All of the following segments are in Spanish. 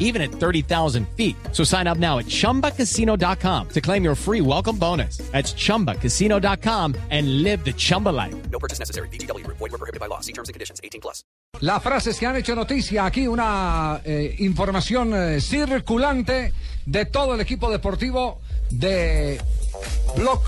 even at 30,000 feet. So sign up now at chumbacasino.com to claim your free welcome bonus. That's chumbacasino.com and live the Chumba life. No purchase necessary. BGW. Void were prohibited by law. See terms and conditions. 18 plus. Las frases que han hecho noticia, aquí una eh, información eh, circulante de todo el equipo deportivo de Block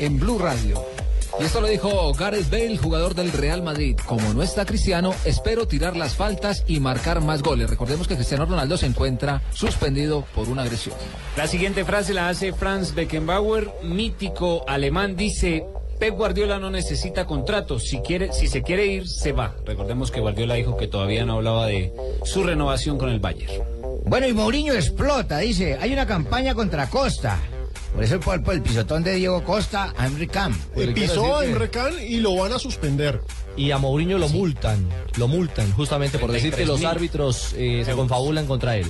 en Blue Radio. Y esto lo dijo Gareth Bale, jugador del Real Madrid. Como no está Cristiano, espero tirar las faltas y marcar más goles. Recordemos que Cristiano Ronaldo se encuentra suspendido por una agresión. La siguiente frase la hace Franz Beckenbauer, mítico alemán, dice, Pep Guardiola no necesita contratos, si, quiere, si se quiere ir, se va. Recordemos que Guardiola dijo que todavía no hablaba de su renovación con el Bayern. Bueno, y Mourinho explota, dice, hay una campaña contra Costa. Por eso por, por el pisotón de Diego Costa a Henry Camp. Eh, pisó a Emre Can y lo van a suspender. Y a Mourinho lo multan, lo multan justamente por decir que los árbitros eh, se confabulan contra él.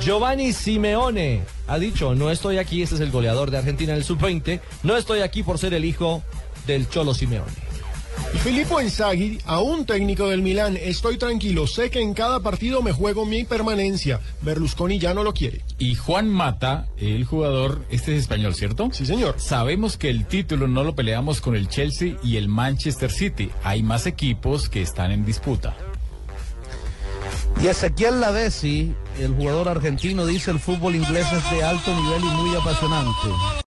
Giovanni Simeone ha dicho, no estoy aquí, este es el goleador de Argentina en el sub-20, no estoy aquí por ser el hijo del Cholo Simeone. Filippo Inzaghi, aún técnico del Milán, estoy tranquilo, sé que en cada partido me juego mi permanencia. Berlusconi ya no lo quiere. Y Juan Mata, el jugador, este es español, ¿cierto? Sí, señor. Sabemos que el título no lo peleamos con el Chelsea y el Manchester City. Hay más equipos que están en disputa. Y Ezequiel Lavesi, el jugador argentino, dice el fútbol inglés es de alto nivel y muy apasionante.